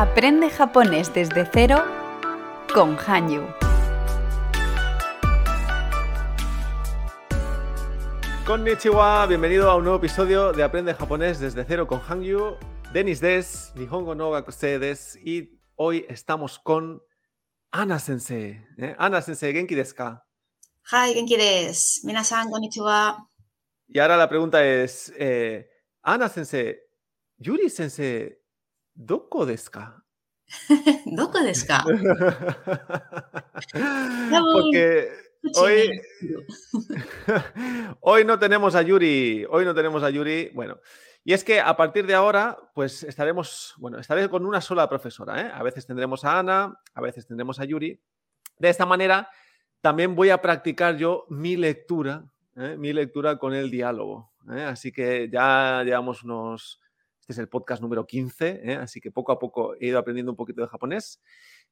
Aprende japonés desde cero con Hanyu. Konnichiwa, bienvenido a un nuevo episodio de Aprende japonés desde cero con Hangyu. Denis des, Nihongo no Gakusei des y hoy estamos con Ana Sensei. ¿eh? Ana Sensei, ¿genki desu ka? Hi, genki desu. Minasan, konnichiwa. Y ahora la pregunta es, eh, Ana Sensei, Yuri Sensei, ¿doko desu ka? ¿Doko desu ka? Porque hoy, hoy no tenemos a Yuri, hoy no tenemos a Yuri, bueno, y es que a partir de ahora, pues estaremos, bueno, estaré con una sola profesora, ¿eh? A veces tendremos a Ana, a veces tendremos a Yuri. De esta manera, también voy a practicar yo mi lectura, ¿eh? mi lectura con el diálogo. ¿eh? Así que ya llevamos unos, este es el podcast número 15, ¿eh? así que poco a poco he ido aprendiendo un poquito de japonés.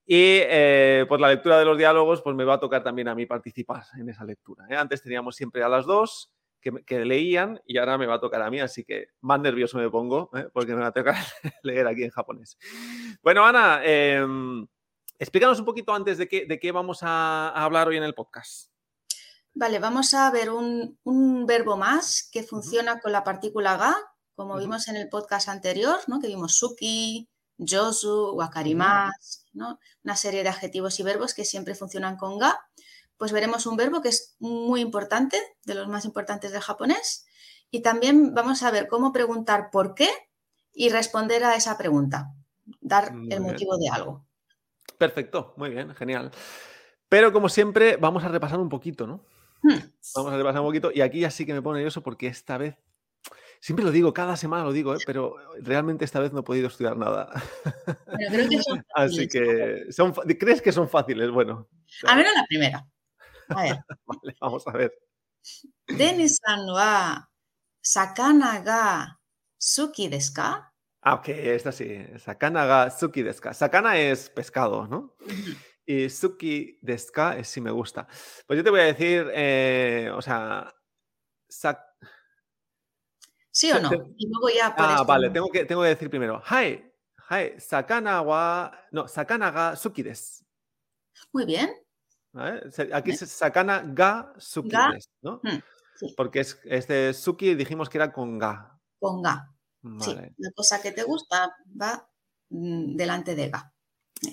Y eh, pues la lectura de los diálogos, pues me va a tocar también a mí participar en esa lectura. ¿eh? Antes teníamos siempre a las dos que, que, leían y ahora me va a tocar a mí, así que más nervioso me pongo ¿eh? porque me va a tocar leer aquí en japonés. Bueno, Ana, eh, explícanos un poquito antes de qué, de qué vamos a, a, hablar hoy en el podcast. Vale, vamos a ver un, un verbo más que funciona con la partícula ga, como uh -huh. vimos en el podcast anterior, ¿no? que vimos suki, yosu, wakarimas, ¿no? una serie de adjetivos y verbos que siempre funcionan con ga pues veremos un verbo que es muy importante, de los más importantes del japonés, y también vamos a ver cómo preguntar por qué y responder a esa pregunta, dar muy el bien. motivo de algo. Perfecto, muy bien, genial. Pero como siempre, vamos a repasar un poquito, ¿no? Hmm. Vamos a repasar un poquito, y aquí ya sí que me pone nervioso porque esta vez Siempre lo digo, cada semana lo digo, ¿eh? pero realmente esta vez no he podido estudiar nada. Pero creo que son Así que, son, ¿crees que son fáciles? Bueno. A menos la primera. A ver. vale, vamos a ver. Denis-san wa sakana ga suki desu ka? Ah, ok, esta sí. Sakana ga suki desu ka. Sakana es pescado, ¿no? Y suki desu ka es si me gusta. Pues yo te voy a decir, eh, o sea, sak ¿Sí o no? Y luego ya Ah, vale, tengo que, tengo que decir primero. Hai, hai, sakana wa. No, sakana ga suki desu. Muy bien. ¿Vale? Aquí es sakana ga suki ga. desu, ¿no? Hmm, sí. Porque es, este suki dijimos que era con ga. Con ga. Vale. Sí, la cosa que te gusta va mm, delante de ga.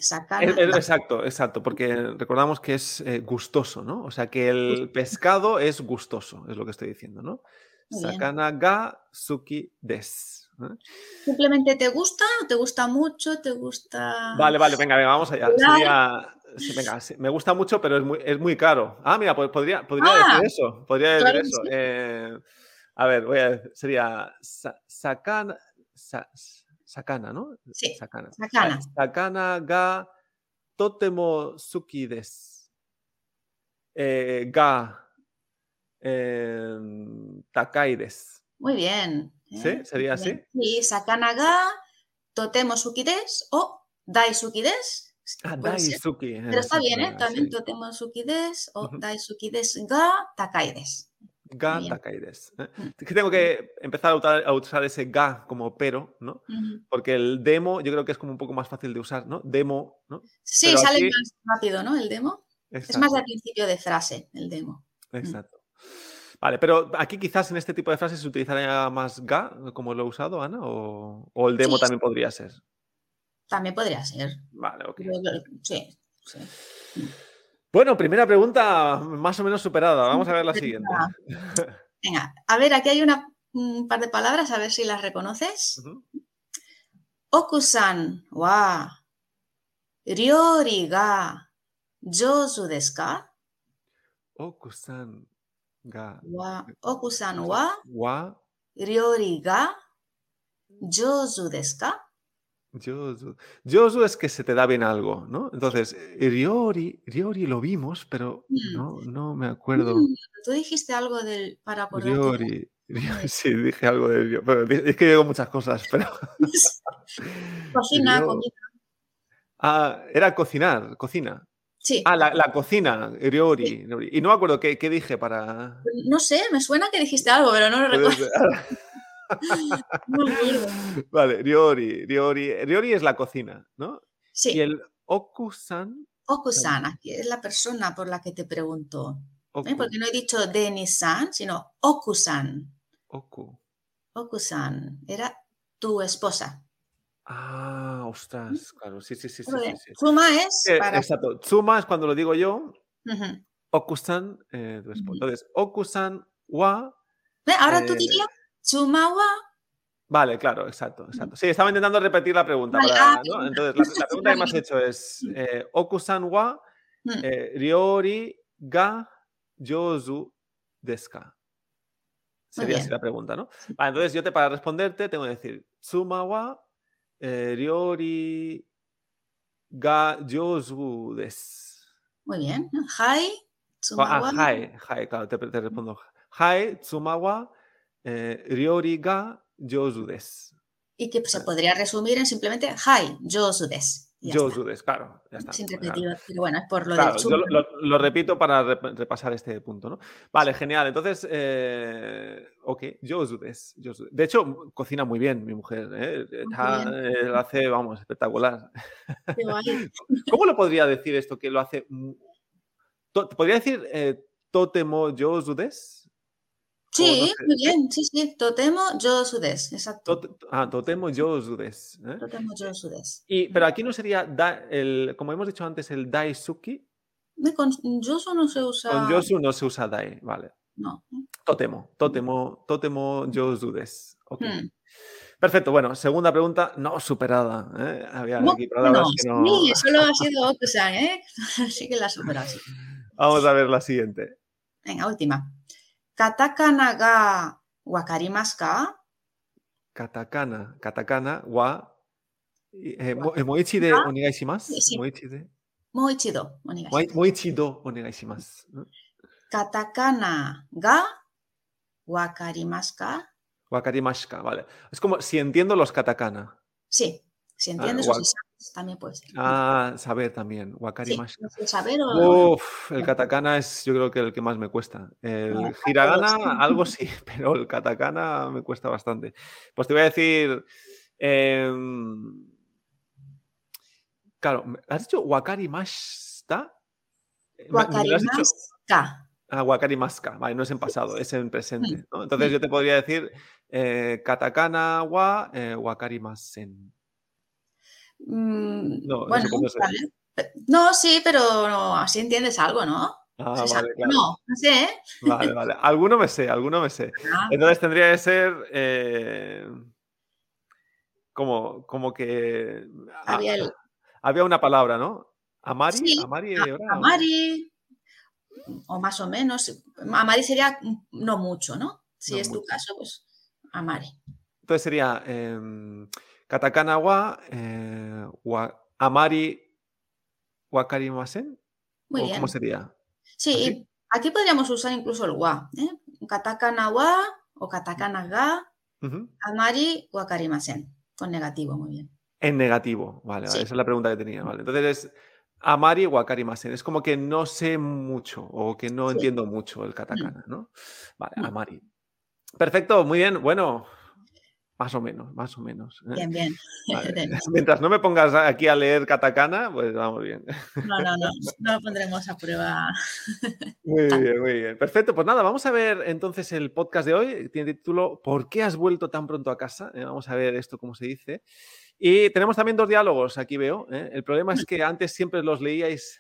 Sakana, exacto, exacto, porque recordamos que es eh, gustoso, ¿no? O sea que el pescado es gustoso, es lo que estoy diciendo, ¿no? Sakana ga suki des. ¿eh? Simplemente te gusta, te gusta mucho, te gusta. Vale, vale, venga, venga vamos allá. Sería, sí, venga, sí, me gusta mucho, pero es muy, es muy caro. Ah, mira, pues podría, podría ah, decir eso. Podría decir claro eso. Sí. Eh, a ver, voy a decir, sería sa, sakana, sa, sakana, ¿no? Sí. Sakana. Sakana. Sakana ga totemo suki des. Eh, ga eh, takai des. Muy bien. ¿eh? ¿Sí? ¿Sería así? Sí, sakana ga totemo suki des o daisuki des. Ah, daisuki. Pero está bien, ¿eh? También sí. totemo suki des o daisuki des ga takai des. Ga takai des. ¿eh? Es que tengo que empezar a usar, a usar, ese ga como pero, ¿no? Uh -huh. Porque el demo yo creo que es como un poco más fácil de usar, ¿no? Demo, ¿no? Sí, pero sale aquí... más rápido, ¿no? El demo. Exacto. Es más al principio de frase, el demo. Exacto. Vale, pero aquí quizás en este tipo de frases se utilizaría más ga, como lo he usado, Ana, o, o el demo sí, también podría ser. También podría ser. Vale, ok. Sí, sí. Bueno, primera pregunta más o menos superada. Vamos a ver la siguiente. Venga, a ver, aquí hay una, un par de palabras, a ver si las reconoces. Uh -huh. Okusan wa ryori ga jozu desu ka? Okusan ga. Wa, okusan wa wa ryori ga jozu desu ka? Yosu. Yosu es que se te da bien algo, ¿no? Entonces, Ryori, Ryori lo vimos, pero no, no me acuerdo. Mm, Tú dijiste algo del para. Ryori, Ryori, sí, dije algo de pero es que digo muchas cosas, pero. Cocina, comida. Ah, era cocinar, cocina. Sí. Ah, la, la cocina, Ryori, sí. Y no me acuerdo qué, qué, dije para. No sé, me suena que dijiste algo, pero no lo recuerdo. No. Vale, Ryori, Ryori. Ryori es la cocina, ¿no? Y Sí, el Okusan. Okusan, aquí es la persona por la que te pregunto. ¿eh? Porque no he dicho Denis-san, sino Okusan. Oku. Okusan, era tu esposa. Ah, ostras, claro, sí, sí, sí, sí, sí, sí. Tsuma es Eh, para... Exacto. Tsuma es cuando lo digo yo, Ujú. Okusan, eh. Entonces, Okusan wa. ¿Ve? Ahora tú Eh, dirías Tsuma wa Vale, claro, exacto, exacto. Sí, estaba intentando repetir la pregunta. Vale, para- ah. Entonces, la, la pregunta que me has hecho es: eh, Okusan wa eh, Ryori ga Jozu desu ka? Sería así la pregunta, ¿no? Vale, entonces yo te, para responderte tengo que decir Tsuma wa eh, Ryori ga Jozu desu. Muy bien. Hai, Tsuma Ah, hai, hai, claro, te, te respondo. Hai, Tsuma wa eh, Ryori ga Jozu desu. Y que se podría resumir en simplemente Hai, Josu des. Y ya está. Claro, ya está. Sin Claro. repetir, pero bueno, es por lo Claro, del yo lo, lo- lo repito para rep- repasar este punto, ¿no? Vale, genial. Entonces, eh, ok, Josu des, Josu. De hecho, cocina muy bien mi mujer, ¿eh? Está- bien. eh, lo hace, vamos, espectacular. ¿Cómo lo podría decir esto que lo hace? ¿Podría decir eh, totemo Josu des? Sí, sé, muy ¿sí? bien, sí, sí. Totemo Josu des, exacto. Tot- ah, totemo Josu des. ¿eh? Totemo Josu des. Y, pero aquí no sería, da- el, como hemos dicho antes, el daisuki. Con Josu no se usa. Con Josu no se usa dai, vale. No. Totemo, totemo, totemo Josu des. Ok. Hmm. Perfecto, bueno, segunda pregunta no superada. ¿eh? Había ¿Cómo aquí palabras no? que no. Sí, solo ha sido Okusan, ¿eh? Así que la superas. Vamos a ver la siguiente. Venga, última. Katakana ga wakarimasu ka? Katakana, katakana, wa. Eh, mo- eh, moichi de onegaishimasu. sí. Moichi de. Mo ichido, onegai moi- shimasu. Moichi do onegaishimasu. ¿no? Katakana ga wakarimasu ka? Wakarimashika, vale. Es como si entiendo los katakana. Sí, si entiendes wa- o si sabes, también puede ser. Ah, saber también. sí, no saber o... Uf, el katakana es yo creo que el que más me cuesta. El Ah, hiragana, algo sí, pero el katakana me cuesta bastante. Pues te voy a decir. em, claro, ¿has dicho wakarimashita? Eh, me- me lo has dicho- Wakarimasu ka. Ah, wakarimaska. Vale, no es en pasado, es en Mm, presente. ¿no? Entonces yo te podría decir eh, katakana wa eh, wakarimasen. Mm, No, sé vale. Sí, pero no, así entiendes algo, ¿no? Ah, sabe claro. No, no sé, ¿eh? Vale, vale. Alguno me sé, alguno me sé. Ah, Entonces tendría que ser eh, como, como que había el había una palabra, ¿no? Amari, Sí, Amari a- era- Amari, o más o menos. Amari sería no mucho, ¿no? Si No es tu caso, pues Amari. Entonces sería em, katakana wa, eh, wa- Amari wakarimasen. Muy ¿O bien. ¿Cómo sería? Sí, ¿Así? aquí podríamos usar incluso el wa. ¿eh? Katakana wa o katakana ga, Ujú. amari wakarimasen. Con negativo, muy bien. En negativo, vale, esa es la pregunta que tenía, vale. Entonces es Amari wakarimasen. Es como que no sé mucho o que no Sí. entiendo mucho el katakana, ¿no? Vale, Mm. Amari. Perfecto, muy bien. Bueno, más o menos, más o menos. ¿eh? Bien, bien. Vale. Mientras no me pongas aquí a leer katakana, pues vamos bien. No, no, no, no lo pondremos a prueba. Muy bien, muy bien. Perfecto, pues nada, vamos a ver entonces el podcast de hoy. Tiene título ¿Por qué has vuelto tan pronto a casa? Eh, vamos a ver esto cómo se dice. Y tenemos también dos diálogos, aquí veo. ¿eh? El problema es que antes siempre los leíais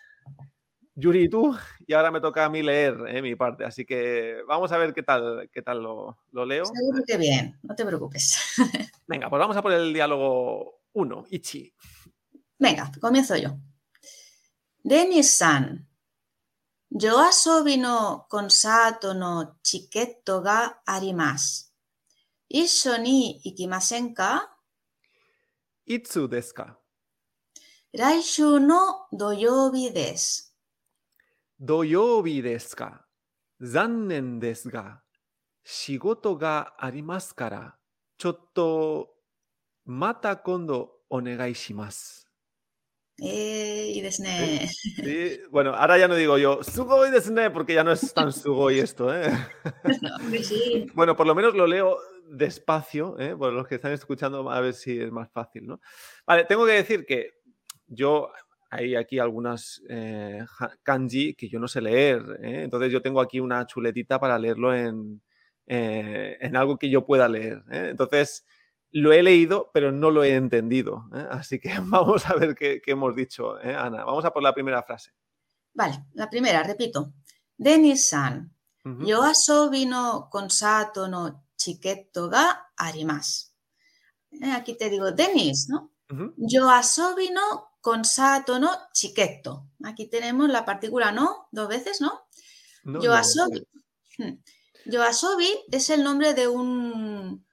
Yuri y tú, y ahora me toca a mí leer eh, mi parte. Así que vamos a ver qué tal, qué tal lo, lo leo. Seguro que bien, no te preocupes. Venga, pues vamos a por el diálogo 1, Ichi. Venga, comienzo yo. Denis-san, yoasobi no konsato no chiketo ga arimasu. Issho ni ikimasen ka? Itsu desu ka? Raishū no doyoubi desu. 土曜日ですか残念ですが、仕事がありますから、ちょっと、また今度お願いします。 Eh, y desne. Sí, Bueno, ahora ya no digo yo, sugoi desu ne, porque ya no es tan sugoi esto, ¿eh? Hombre, sí. Bueno, por lo menos lo leo despacio, ¿eh? por los que están escuchando, a ver si es más fácil, ¿no? Vale, tengo que decir que yo hay aquí algunas eh, kanji que yo no sé leer, ¿eh? entonces yo tengo aquí una chuletita para leerlo en, en algo que yo pueda leer. Entonces, lo he leído, pero no lo he entendido. Así que vamos a ver qué, hemos dicho, Ana. Vamos a por la primera frase. Vale, la primera, repito. Denis-san, Yoasobi no consato no chiketto ga arimas. Eh, aquí te digo, Denis, ¿no? Yoasobi no consato no chiketto. Aquí tenemos la partícula no, dos veces, ¿no? Yoasobi. Hmm. Yoasobi es el nombre de un,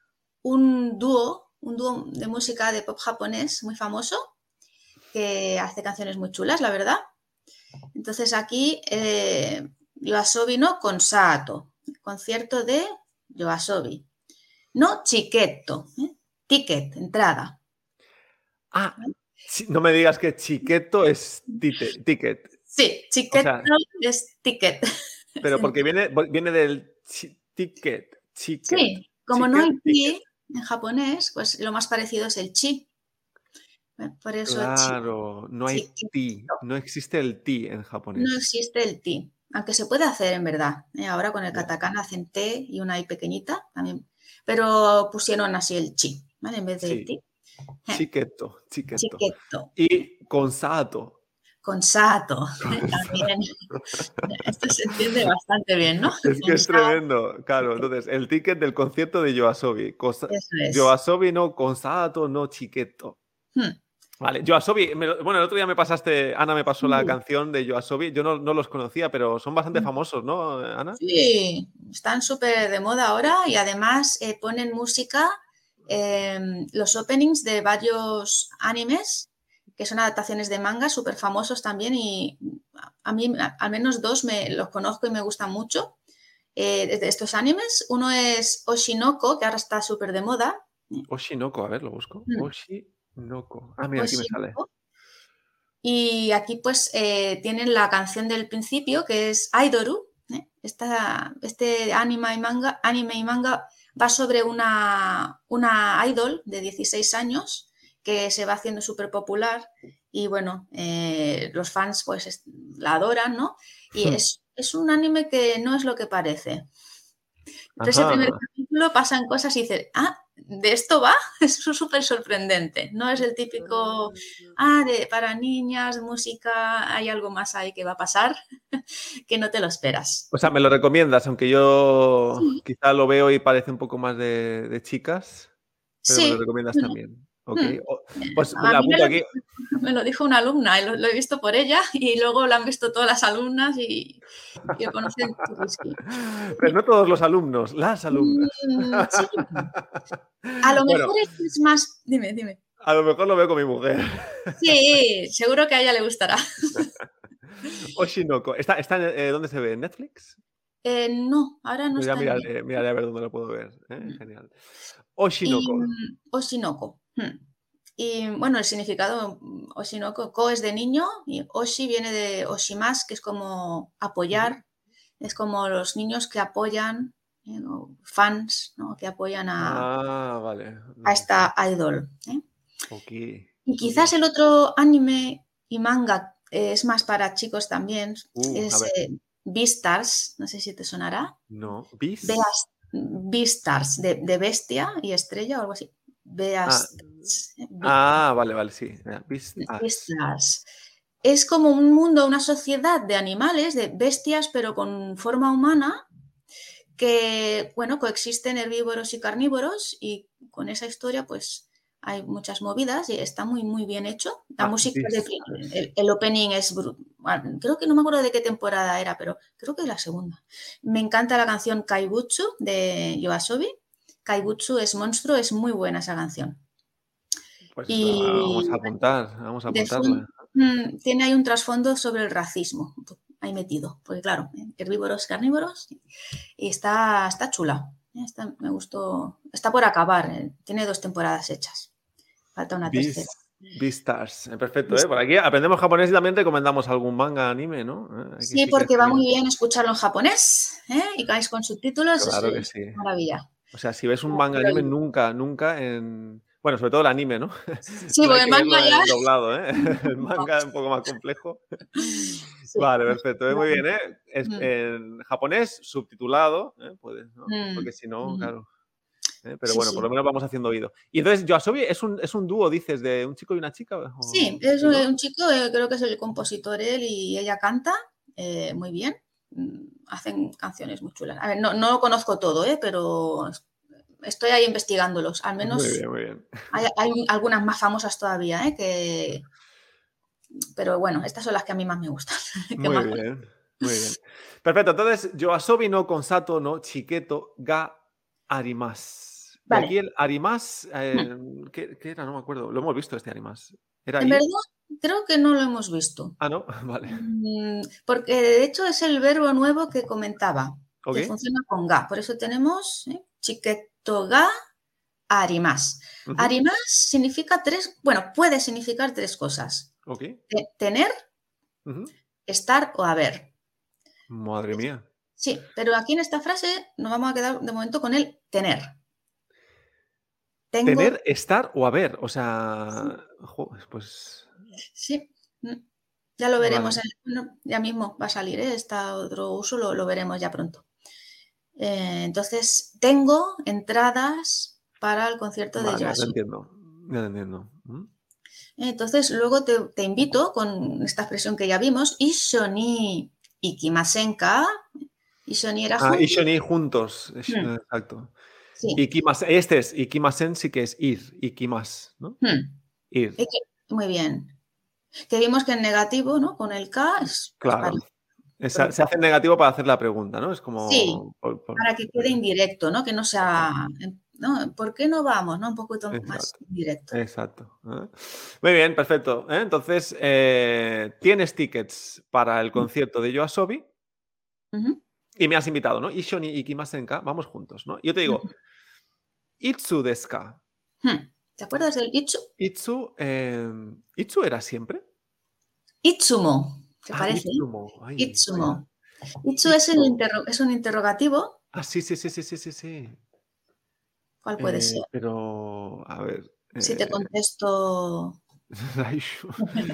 un dúo, un dúo de música de pop japonés muy famoso, que hace canciones muy chulas, la verdad. Entonces aquí eh, Yoasobi no consato, concierto de Yoasobi. No chiquetto, ¿eh? ticket, entrada. Ah, no me digas que chiquetto es ticket. Sí, chiquetto es ticket. Pero porque viene, viene del ticket, Sí, como no hay ti en japonés, pues lo más parecido es el chi. Por eso claro, no hay ti, no existe el ti en japonés. No existe el ti aunque se puede hacer en verdad. ¿eh? Ahora con el katakana hacen T y una I pequeñita también, pero pusieron así el chi, ¿vale? En vez de ti. Chiqueto, chiqueto. Y con sato. Con sato, también. Esto se entiende bastante bien, ¿no? Es que es tremendo, claro. Entonces, el ticket del concierto de Yoasobi. Yoasobi no con sato, no chiqueto. Hmm. Vale, Yoasobi, bueno, el otro día me pasaste, Ana me pasó la canción de Yoasobi, yo no, los conocía, pero son bastante mm. famosos, ¿no, Ana? Sí, están súper de moda ahora y además eh, ponen música, em, los openings de varios animes, que son adaptaciones de manga súper famosos también y a mí al menos dos me los conozco y me gustan mucho eh, de estos animes. Uno es Oshinoko, que ahora está súper de moda. Oshinoko, a ver, lo busco. Mm. Oshi Ah, mira, aquí me sale. Y aquí pues eh, tienen la canción del principio que es Aidoru. ¿eh? este anime y, manga, anime y manga va sobre una, una idol de 16 años que se va haciendo súper popular y bueno, eh, los fans pues la adoran, ¿no? Y hmm. es, es, un anime que no es lo que parece. Entonces el primer capítulo pasan cosas y dices, ah, de esto va, es súper sorprendente. No es el típico, ah, de, para niñas, música, hay algo más ahí que va a pasar que no te lo esperas. O sea, me lo recomiendas, aunque yo quizá lo veo y parece un poco más de, chicas, pero me lo recomiendas también. Hmm. Pues me, lo, dijo una alumna, y lo, he visto por ella y luego lo han visto todas las alumnas y, conocen Pero no todos los alumnos, las alumnas. Mm, a lo mejor es más. Dime, dime. A lo mejor lo veo con mi mujer. Sí, seguro que a ella le gustará. Oshinoko. ¿Está, está, eh, ¿Dónde se ve? ¿En Netflix? Eh, no, ahora no está. Miraré, miraré, a ver dónde lo puedo ver. ¿eh? Mm. Genial. Oshinoko. Mm, Oshinoko. Hmm. Y bueno, el significado Oshinoko, ko es de niño y Oshi viene de Oshimas, que es como apoyar, es como los niños que apoyan, eh, fans, ¿no? que apoyan a, ah, a esta idol. ¿eh? Y quizás el otro anime y manga es más para chicos también, uh, es eh, Beastars, no sé si te sonará. No, Beastars. Beastars, de, de, bestia y estrella o algo así. Beastars. Ah, ah vale, vale, sí. Beastars. Es como un mundo, una sociedad de animales, de bestias, pero con forma humana, que, bueno, coexisten herbívoros y carnívoros y con esa historia, pues hay muchas movidas y está muy, muy bien hecho. La ah, música, el, opening es, creo que no me acuerdo de qué temporada era, pero creo que es la segunda. Me encanta la canción Kaibutsu de Yoasobi. Kaibutsu es monstruo, es muy buena esa canción. Pues y vamos a apuntar, vamos a apuntarla. Mm, tiene ahí un trasfondo sobre el racismo, ahí metido, porque claro, herbívoros, carnívoros, y está, está chula. me gustó, está por acabar, eh, tiene dos temporadas hechas. Falta una tercera. Beastars, eh, perfecto, ¿eh? Por aquí aprendemos japonés y también recomendamos algún manga, anime, ¿no? Eh, sí, porque va muy bien escucharlo en japonés, ¿eh? Y caes con subtítulos, claro que sí. maravilla. O sea, si ves un manga anime, nunca, nunca en. Bueno, sobre todo el anime, ¿no? Sí, porque el manga ya. doblado, ¿eh? El manga es un poco más complejo. Vale, perfecto. Muy bien, ¿eh? Es, Mm. En japonés, subtitulado, ¿eh? Puedes, ¿no? Mm, Porque si no, mm. claro. ¿eh? Pero Sí, bueno, sí. por lo menos vamos haciendo oído. Y entonces, Yoasobi es un, es un dúo, dices, de un chico y una chica. o- Sí, es un chico, eh, creo que es el compositor él y ella canta eh, muy bien. Mm, Hacen canciones muy chulas. A ver, no, no lo conozco todo, eh, pero es- estoy ahí investigándolos. Al menos Muy bien, muy bien. hay, hay algunas más famosas todavía, eh, que... Pero bueno, estas son las que a mí más me gustan. Muy más- bien, muy bien. Perfecto, entonces, Yoasobi no Konsato no Chiketo ga arimas. Vale. aquí el arimas, eh, ¿qué, qué era? No me acuerdo. Lo hemos visto este arimas. ¿Era verdad, creo que no lo hemos visto. Ah, no, vale. Mm, Porque de hecho es el verbo nuevo que comentaba, Ok. que funciona con ga. Por eso tenemos ¿eh? chiqueto ga, arimas. Arimas significa tres, bueno, puede significar tres cosas. Ok. Te- Tener, estar o haber. Madre mía. Sí, pero aquí en esta frase nos vamos a quedar de momento con el tener. Tengo, Tener, estar o haber. O sea, pues. sí, mm, ya lo veremos. Vale. en- bueno, ya mismo va a salir, ¿eh? Está otro uso, lo, lo veremos ya pronto. Eh, entonces, tengo entradas para el concierto de Vale, ya te Yoasobi. entiendo. Ya entiendo. ¿Mm? Entonces, luego te, te invito con esta expresión que ya vimos, Ishoni ikimasenka. Ishoni era Ah, junto. y Shoni juntos. Mm. Exacto. Sí. Ikimas, este es Ikimasen, sí que es ir. Ikimas, ¿no? Hmm. Ir. Muy bien. Que vimos que en negativo, ¿no? Con el K es pues, Claro. se hace en negativo para hacer la pregunta, ¿no? Es como. Sí, por- por- para que quede indirecto, ¿no? Que no sea, ¿no? ¿Por qué no vamos? ¿No? Un poquito más indirecto. Exacto. ¿eh? Muy bien, perfecto. ¿eh? Entonces, eh, tienes tickets para el concierto de Yoasobi y me has invitado, ¿no? Ishoni Ikimasenka, vamos juntos, ¿no? Yo te digo. Itsu deska. Hmm. ¿Te acuerdas del Itsu? Itsu, eh, ¿Itsu era siempre? Itsumo. ¿Te Ah, parece? Itsumo. Ay, Itsumo. Itsu es, el un interrogativo. Ah, sí, sí, sí, sí, sí, sí. ¿Cuál puede Eh, ser? Pero, a ver. Si te eh, contesto, Raishu.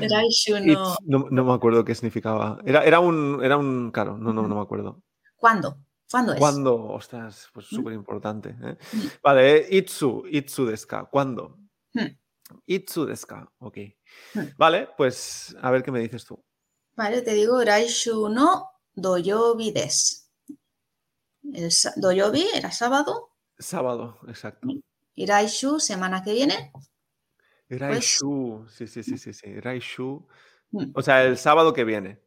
Raishu no. It's- no, no me acuerdo qué significaba. Era, era un, era un, claro, no, no, no me acuerdo. ¿Cuándo? ¿Cuándo es? ¿Cuándo? Ostras, pues ¿Mm? súper importante. ¿eh? Mm. Vale, Itsu, Itsu deska. ¿Cuándo? Mm. Itsu deska, ok. Vale, pues a ver qué me dices tú. Vale, te digo Raishu no doyobi des. El doyobi era sábado Sábado, exacto. y Raishu semana que viene. Raishu, sí, sí, sí, sí, sí. Raishu. O sea, el sábado que viene.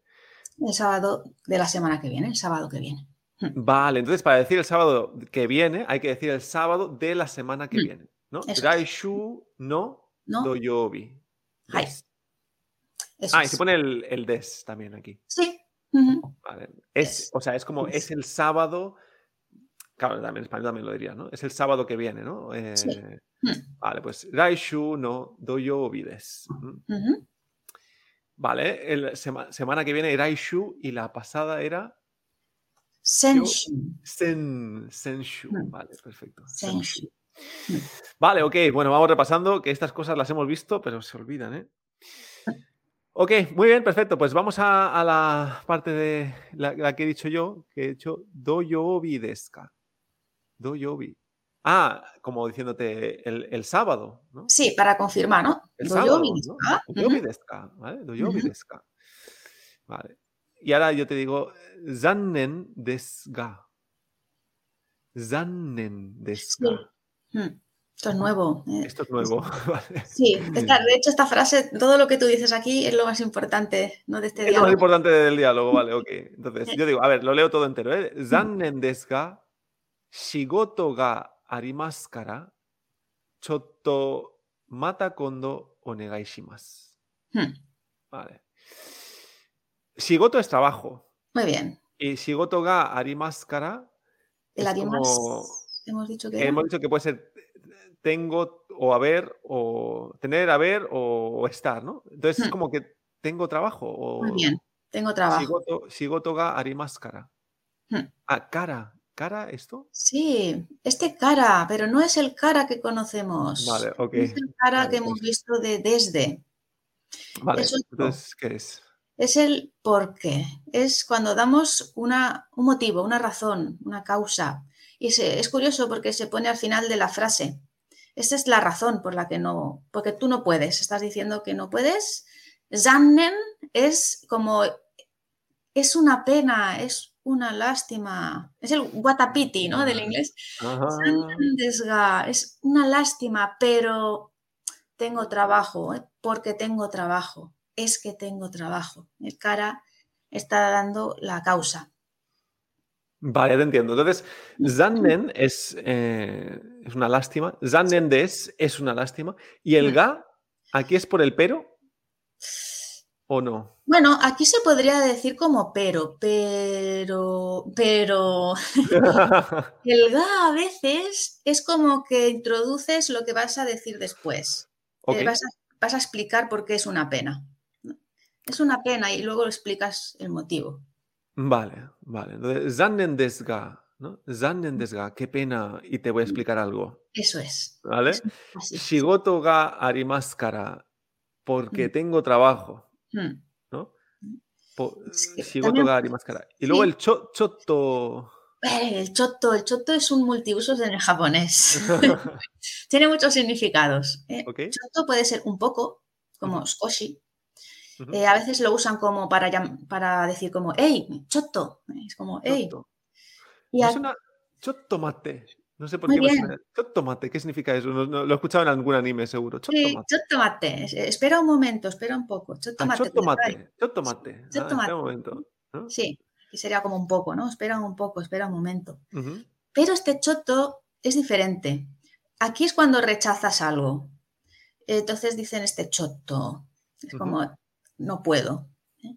El sábado de la semana que viene, el sábado que viene. Vale, entonces para decir el sábado que viene, hay que decir el sábado de la semana que Mm. viene. ¿no? Raishu no ¿No? doyobi. Des. Eso Ah, y se pone el, el des también aquí. Sí. Vale. Es, o sea, es como, Es. el sábado. Claro, también en español también lo diría, ¿no? Es el sábado que viene, ¿no? Eh, Mm. Vale, pues Raishu no doyobi des. Vale, el sema- semana que viene Raishu y la pasada era Senshu. Sen, Senshu. Mm. Vale, perfecto. Senshu. Vale, ok. Bueno, vamos repasando que estas cosas las hemos visto, pero se olvidan, ¿eh? Ok, muy bien, perfecto. Pues vamos a, a la parte de la, la que he dicho yo, que he hecho doyobi deska. Doyobi. Ah, como diciéndote el, el sábado, ¿no? Sí, para confirmar, ¿no? El Doyobi sábado, desu ¿no? Doyobi Ujú. deska, ¿vale? Doyobi Ujú. deska. Vale. Y ahora yo te digo, zannen desu ga. Zannen desu Sí. ga. Mm. Esto es nuevo. eh. Esto es nuevo. Sí, esta- de hecho esta frase, todo lo que tú dices aquí es lo más importante, ¿no? De este Es lo más diálogo. importante del diálogo, vale, ok. Entonces, yo digo, a ver, lo leo todo entero, ¿eh? Zannen desu ga, shigoto ga arimasu kara, chotto mata kondo onegai shimasu. Hmm, Vale. Shigoto es trabajo. Muy bien. Y shigoto ga arimasu kara El arimas, como- hemos dicho que era. hemos dicho que puede ser tengo o haber o tener, haber o, o estar, ¿no? Entonces es Hmm. como que tengo trabajo o Muy bien. Tengo trabajo. shigoto, shigoto ga arimasu kara. Hmm. Ah, cara, cara esto? Sí, este cara, pero no es el cara que conocemos. Vale, ok. Es el cara Vale, que hemos visto de desde. Vale, Eso entonces, ¿qué es? Es el por qué. Es cuando damos una, un motivo, una razón, una causa. Y se- es curioso porque se pone al final de la frase. Esta es la razón por la que no, porque tú no puedes. Estás diciendo que no puedes. Zannen es como, es una pena, es una lástima. Es el guatapiti, ¿no? Del inglés. Ajá. Zannen desga, es una lástima, pero tengo trabajo, ¿eh? porque tengo trabajo. Es que tengo trabajo. El cara está dando la causa. Vale, te entiendo. Entonces, Zannen es, eh, es una lástima. Zannen des es una lástima. ¿Y el ga aquí es por el pero? ¿O no? Bueno, aquí se podría decir como pero, pero, pero el ga a veces es como que introduces lo que vas a decir después. Eh, vas, a, vas a explicar por qué es una pena. Es una pena y luego explicas el motivo. Vale, vale. Entonces, zannen des ga, ¿no? Zannen Mm. des ga, qué pena. Y te voy a explicar algo, Eso es. ¿vale? Así. Shigoto ga arimaskara, porque Mm. tengo trabajo, Mm. ¿no? Po- Es que Shigoto también- ga arimaskara. Y luego sí. el cho- chotto. Eh, El choto, el choto es un multiusos en el japonés. Tiene muchos significados. ¿eh? Choto puede ser un poco, como skoshi. Eh, a veces lo usan como para, para decir como, hey, choto. Es como, hey. Chotto. Y a- chottomate. No sé por Muy qué me. Chottomate, ¿qué significa eso? No- no- lo he escuchado en algún anime, seguro. sí, chotomate. Es- Espera un momento, espera un poco. Ah, Chotomate. chottomate. Chottomate. Ah, un momento. ¿no? Sí, que sería como un poco, ¿no? Espera un poco, espera un momento. Pero este choto es diferente. Aquí es cuando rechazas algo. Entonces dicen este choto. Es como, no puedo. ¿eh?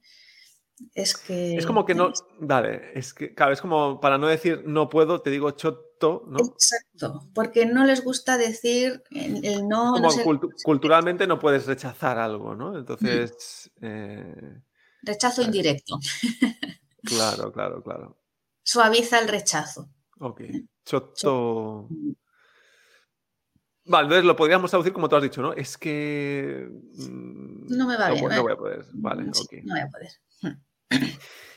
Es que... Es como que no. Vale, es que, claro, es como para no decir no puedo, te digo chotto, ¿no? Exacto, porque no les gusta decir el, el no. Como no sé, cultu- culturalmente no puedes rechazar algo, ¿no? Entonces, eh, rechazo indirecto. claro, claro, claro. Suaviza el rechazo. Ok. Chotto. Vale, entonces lo podríamos traducir como tú has dicho, ¿no? Es que. mm, No me va no, bien, no ¿eh? voy a poder. Vale, Sí, ok. No voy a poder.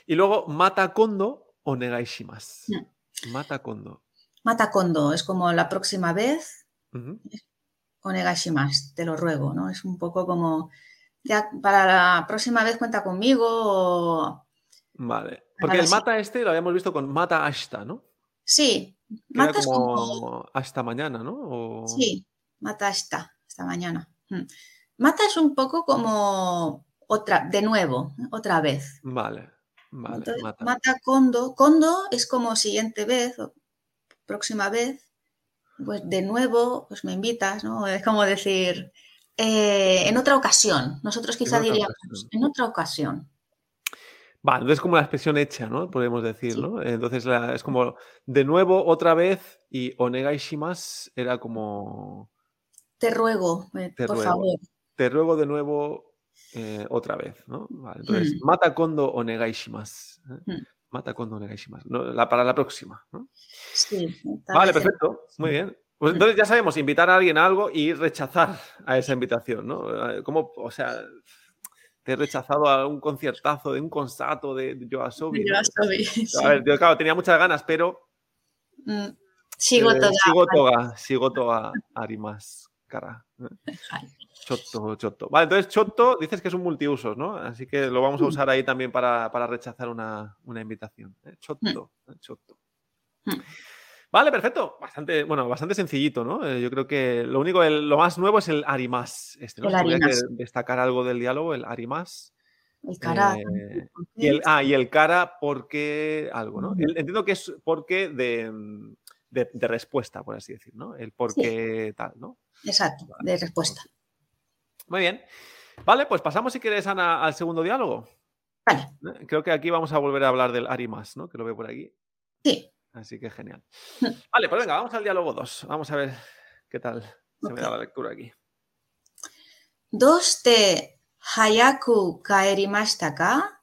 Y luego, mata kondo o negaishimasu. Mm. Mata kondo. Mata kondo es como la próxima vez Ujú. o negashimas, te lo ruego, ¿no? Es un poco como ya para la próxima vez cuenta conmigo o Vale. Porque el mata este lo habíamos visto con mata hasta, ¿no? Sí, mata es como hasta mañana, ¿no? O- sí, mata esta, esta mañana. Mm. Mata es un poco como otra, de nuevo, otra vez. Vale, vale, Entonces, mata. mata kondo. Kondo es como siguiente vez o próxima vez. Pues de nuevo, pues me invitas, ¿no? Es como decir, eh, en otra ocasión. Nosotros quizá diríamos, ocasión. en otra ocasión. Vale, entonces es como la expresión hecha, ¿no? Podemos decir, Sí. ¿no? Entonces la- es como de nuevo, otra vez, y onegai shimasu era como Te ruego, eh, Te por ruego. favor. te ruego de nuevo eh, otra vez, ¿no? Vale, entonces, Mm. mata kondo onegai shimasu. ¿eh? Mm. Mata kondo onegai shimasu. No, la, para la próxima, ¿no? Sí, Vale, perfecto. Muy bien. Pues Mm. entonces ya sabemos, invitar a alguien a algo y rechazar a esa invitación, ¿no? Como, o sea, te he rechazado a un conciertazo de un consato de sí. A ver, yo claro, tenía muchas ganas, pero Mm, Sigo eh, toda. shigoto ga, shigoto ga arimasu kara. ¿eh? Vale. Chotto, chotto. Vale, entonces chotto dices que es un multiusos, ¿no? Así que lo vamos a Mm. usar ahí también para, para rechazar una, una invitación. Chotto, ¿eh? chotto. Mm. Vale, perfecto. Bastante, bueno, bastante sencillito, ¿no? Eh, yo creo que lo único, el- lo más nuevo es el arimas. Este, ¿no? El que destacar algo del diálogo, el arimas. El cara. Eh, Y el, ah, y el cara porque algo, ¿no? El- entiendo que es porque de, de, de respuesta, por así decir, ¿no? El por Sí. qué tal, ¿no? Exacto, de respuesta. Muy bien. Vale, pues pasamos si quieres, Ana, al segundo diálogo. Vale, ¿eh? Creo que aquí vamos a volver a hablar del Arimas, ¿no? Que lo veo por aquí. sí. Así que genial. Vale, pues venga, vamos al diálogo 2. Vamos a ver qué tal se okay. me da la lectura aquí. ¿Doste hayaku kaerimashita ka?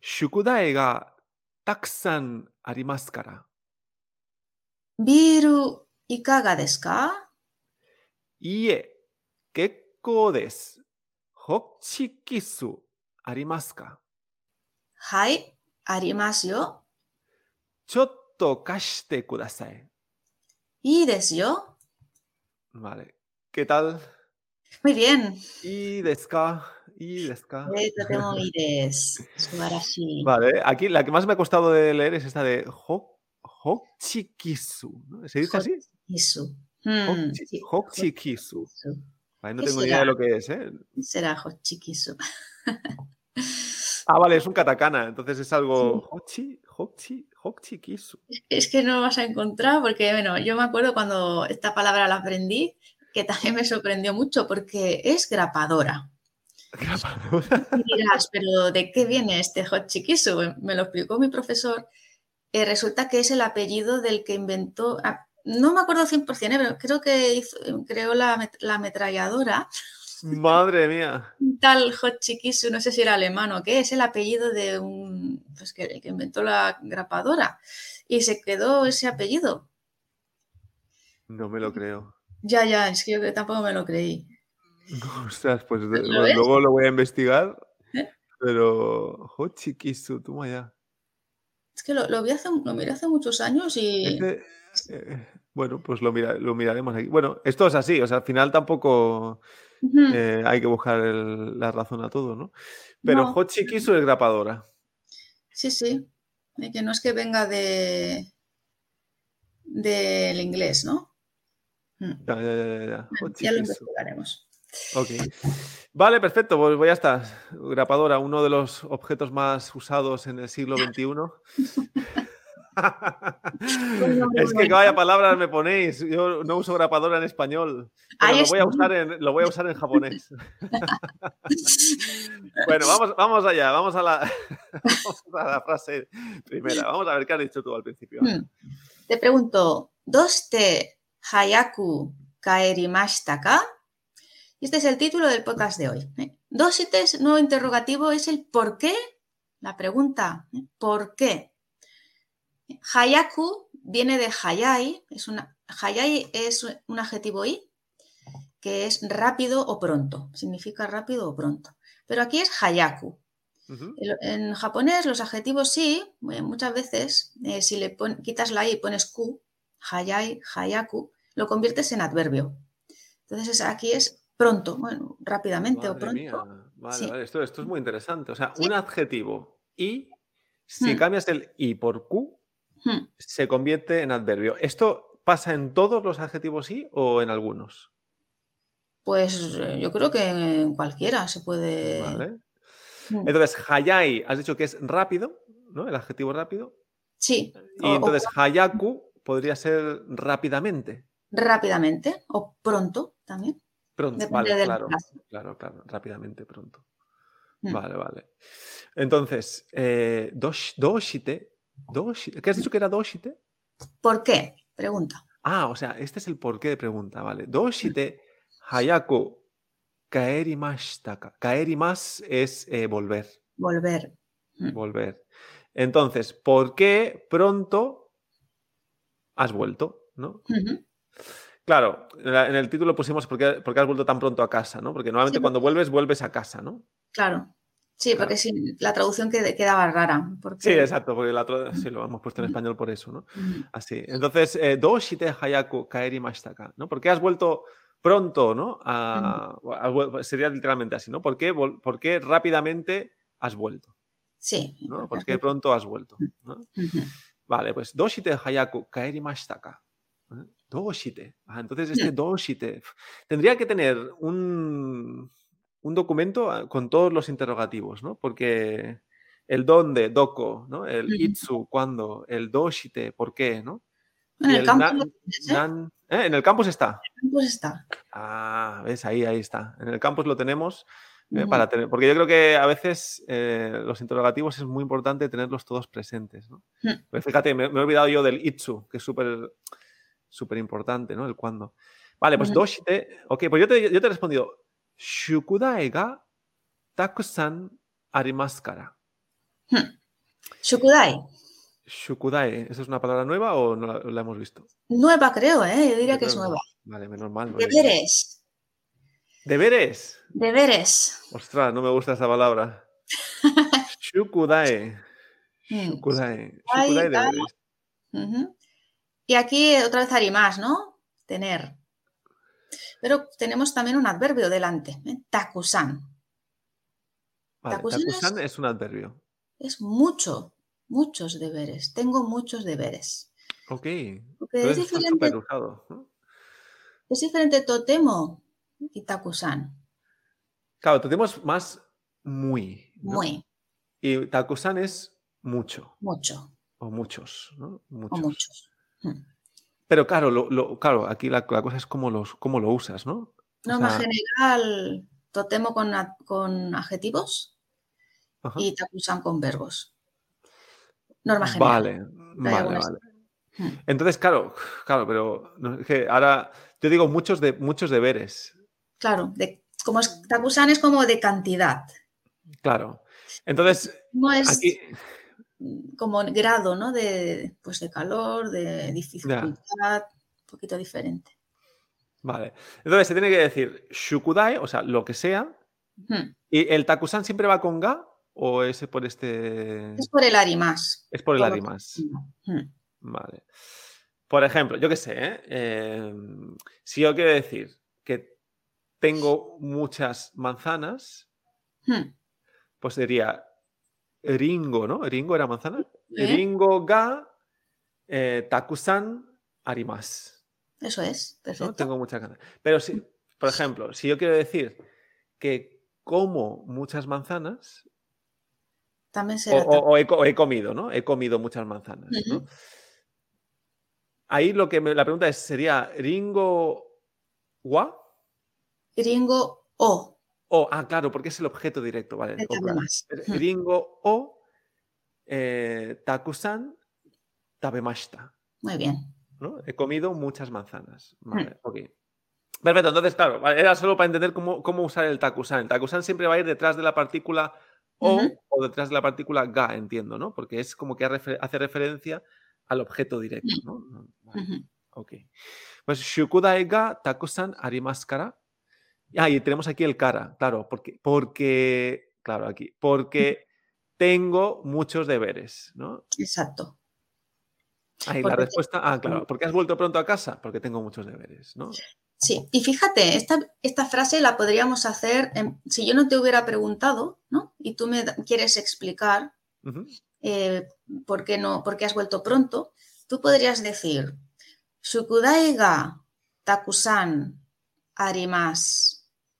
Shukudai ga takusan arimasu kara. ¿Biru ikaga desu ka? Ie, kekkou desu. Hochikisu arimasu ka? Hai, arimasu yo. ちょっと貸してください。いいですよ。 Vale. ¿Qué tal? Muy bien. いいですかいいですかえーとてもいいです。素晴らしい。 Vale, aquí la que más me ha costado de leer es esta de ho, Hochikisu. ¿no? ¿Se dice así? イス。うん。 Hochi- Hochikisu. Vale, no ¿Qué tengo ni idea será? de lo que es, ¿eh? Será Hochikisu. Ah, vale, es un katakana, entonces es algo Hochi, Hochi, es que no lo vas a encontrar porque, bueno, yo me acuerdo cuando esta palabra la aprendí, que también me sorprendió mucho porque es grapadora. Y dirás, pero ¿de qué viene este Hochikisu? Me lo explicó mi profesor. Eh, resulta que es el apellido del que inventó, ah, no me acuerdo 100%, eh, pero creo que hizo- creó la, la ametralladora. Madre mía. Tal Hochikisu, no sé si era alemán o qué, es el apellido de un, pues que, que inventó la grapadora. Y se quedó ese apellido. No me lo creo. Ya, ya, es que yo tampoco me lo creí. Ostras, pues luego lo voy a investigar. ¿Eh? Pero Hochikisu, toma ya. Es que lo, lo vi hace, lo miré hace muchos años y Este, eh, bueno, pues lo, mira- lo miraremos aquí. Bueno, esto es así, o sea, al final tampoco Eh, hay que buscar el- la razón a todo, ¿no? Pero No. Hochikisu es grapadora. sí, sí, de que no es que venga de del inglés, ¿no? Mm. Ya, ya, ya, ya, ya. Ya lo investigaremos. Ok. Vale, perfecto. Pues voy ya está. Grapadora, uno de los objetos más usados en el siglo XXI. es que vaya palabras me ponéis. Yo no uso grapadora en español. Pero lo voy, a usar en, lo voy a usar en japonés. bueno, vamos, vamos allá. Vamos a, la, vamos a la frase primera. Vamos a ver qué has dicho tú al principio. Mm. Te pregunto, ¿doste hayaku kaerimashita ka? Este es el título del podcast de hoy. ¿eh? Dosites, no interrogativo, es el por qué, la pregunta, ¿eh? ¿por qué? Hayaku viene de hayai, es una, hayai es un adjetivo i que es rápido o pronto, significa rápido o pronto. Pero aquí es hayaku. En japonés los adjetivos sí, eh, muchas veces, eh, si le pon- quitas la i y pones ku, hayai, hayaku, lo conviertes en adverbio. Entonces es- aquí es pronto, bueno, rápidamente o pronto. mía. Vale, Sí. vale. Esto, esto es muy interesante. O sea, Sí. un adjetivo y si Hmm. cambias el i por q, Hmm. se convierte en adverbio. ¿Esto pasa en todos los adjetivos i o en algunos? Pues eh, yo creo que en cualquiera se puede. Vale. Hmm. Entonces, hayai, has dicho que es rápido, ¿no? El adjetivo rápido. Sí, Y o- o entonces, hayaku podría ser rápidamente. rápidamente o pronto también. Pronto. Depende Vale, claro. Claro, claro. Rápidamente, pronto. Hmm. Vale, vale. Entonces, eh, dosh- doshite, doshi- ¿Qué has dicho que era doshite? ¿Por qué? Pregunta. Ah, o sea, este es el porqué de pregunta, ¿vale? Doshite hayaku kaerimashita ka. Kaerimas es eh, volver, Volver. Hmm. volver. Entonces, ¿por qué pronto has vuelto? ¿No? Claro, en el título pusimos por qué, por qué has vuelto tan pronto a casa, ¿no? Porque normalmente Sí, cuando vuelves, vuelves a casa, ¿no? Claro. Sí, Claro. porque sí, la traducción qued- quedaba rara. Porque... Sí, exacto, porque la sí lo hemos puesto en español por eso, ¿no? Así. Entonces, eh, doshite hayaku kaerimashita ka, ¿no? ¿Por qué has vuelto pronto, ¿no? A- sería literalmente así, ¿no? ¿Por qué, vol- por qué rápidamente has vuelto? Sí. ¿no? ¿Por qué pronto has vuelto? Vale, pues doshite hayaku kaerimashita ka. ¿eh? Doshite. Ah, entonces, este doshite tendría que tener un, un documento ah, con todos los interrogativos, ¿no? Porque el dónde, doko, ¿no? El itsu, cuándo, el doshite, por qué, ¿no? En el el campus, ¿eh? nan- ¿eh? En el campus está. Campus está. Ah, ves, ahí, ahí está. En el campus lo tenemos eh, para tener, porque yo creo que a veces eh, los interrogativos es muy importante tenerlos todos presentes, ¿no? Mm. Pues fíjate, me, me he olvidado yo del itsu, que es súper súper importante, ¿no? El cuándo. Vale, pues doshite. Ok, pues yo te, yo te he respondido. Shukudai ga takusan arimasu kara. Shukudai. Shukudae, ¿esa es una palabra nueva o no la, la hemos visto? Nueva creo, ¿eh? Yo diría Yo que es nueva. Vale, menos mal. Deberes. ¿Deberes? Deberes. Ostras, no me gusta esa palabra. Shukudae. Mm. Shukudae. Ay, Shukudae ay. deberes. Y aquí otra vez harimás, ¿no? Tener. Pero tenemos también un adverbio delante. ¿eh? Takusan. Vale, Takusan es- takusan es un adverbio. Es mucho, muchos deberes. Tengo muchos deberes. Ok. Porque es diferente, súper usado. ¿no? es diferente totemo y takusan. Claro, tenemos más muy. ¿no? Muy, Y takusan es mucho. mucho O muchos. ¿no? o Muchos. muchos. Pero claro, lo, lo- claro, aquí la, la cosa es cómo, los, cómo lo usas, ¿no? O Norma sea, general, totemo con, con adjetivos ajá. y takusan con verbos. Norma general. Vale, vale, algunas- vale. Mm. Entonces, claro, claro, pero no, que ahora yo digo muchos, de, muchos deberes, Claro, de, como es, es como de cantidad. claro. Entonces, No es aquí, como grado, ¿no? De, pues de calor, de dificultad, un poquito diferente. vale. Entonces se tiene que decir shukudae, o sea, lo que sea, Hmm. y el takusan siempre va con ga o es por este, Es por el arimás. es por el arimas. Hmm. Vale. Por ejemplo, yo qué sé, ¿eh? Eh, si yo quiero decir que tengo muchas manzanas, Hmm. pues sería ringo, ¿no? Ringo era manzana. ¿Eh? Ringo ga eh, takusan arimas. Eso es, ¿no? perfecto. Tengo muchas ganas. Pero si, por ejemplo, si yo quiero decir que como muchas manzanas, También será o- o he, co- o he comido, ¿no? He comido muchas manzanas, ¿no? Ahí lo que me- la pregunta es, ¿sería ringo wa? gringo o. O, ah, claro, porque es el objeto directo, vale. Ringo o eh, takusan tabemashita. Muy bien. ¿no? He comido muchas manzanas. Vale, ok. Perfecto, entonces, claro, vale, era solo para entender cómo, cómo usar el takusan. El takusan siempre va a ir detrás de la partícula o o detrás de la partícula ga, entiendo, ¿no? Porque es como que hace referencia al objeto directo, ¿no? Vale, Ujú. ok. Pues shukudae ga takusan arimasu kara. Ah, y tenemos aquí el cara, claro, porque, porque, claro, aquí, porque tengo muchos deberes, ¿no? Exacto. Ahí la Porque respuesta, ah, claro, ¿por qué has vuelto pronto a casa? Porque tengo muchos deberes, ¿no? Sí, y fíjate, esta, esta frase la podríamos hacer, en- si yo no te hubiera preguntado, ¿no? Y tú me quieres explicar eh, por qué no, por qué has vuelto pronto, tú podrías decir, Shukudai ga takusan arimas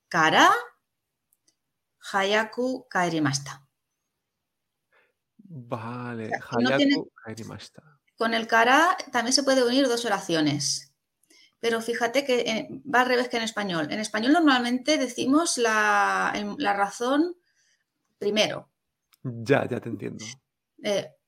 kara hayaku kaerimashita. Vale, sea, que no hayaku tiene-. Con el kara también se puede unir dos oraciones. Pero fíjate que eh, va al revés que en español. En español normalmente decimos la, la razón primero. Ya, ya te entiendo. Eh,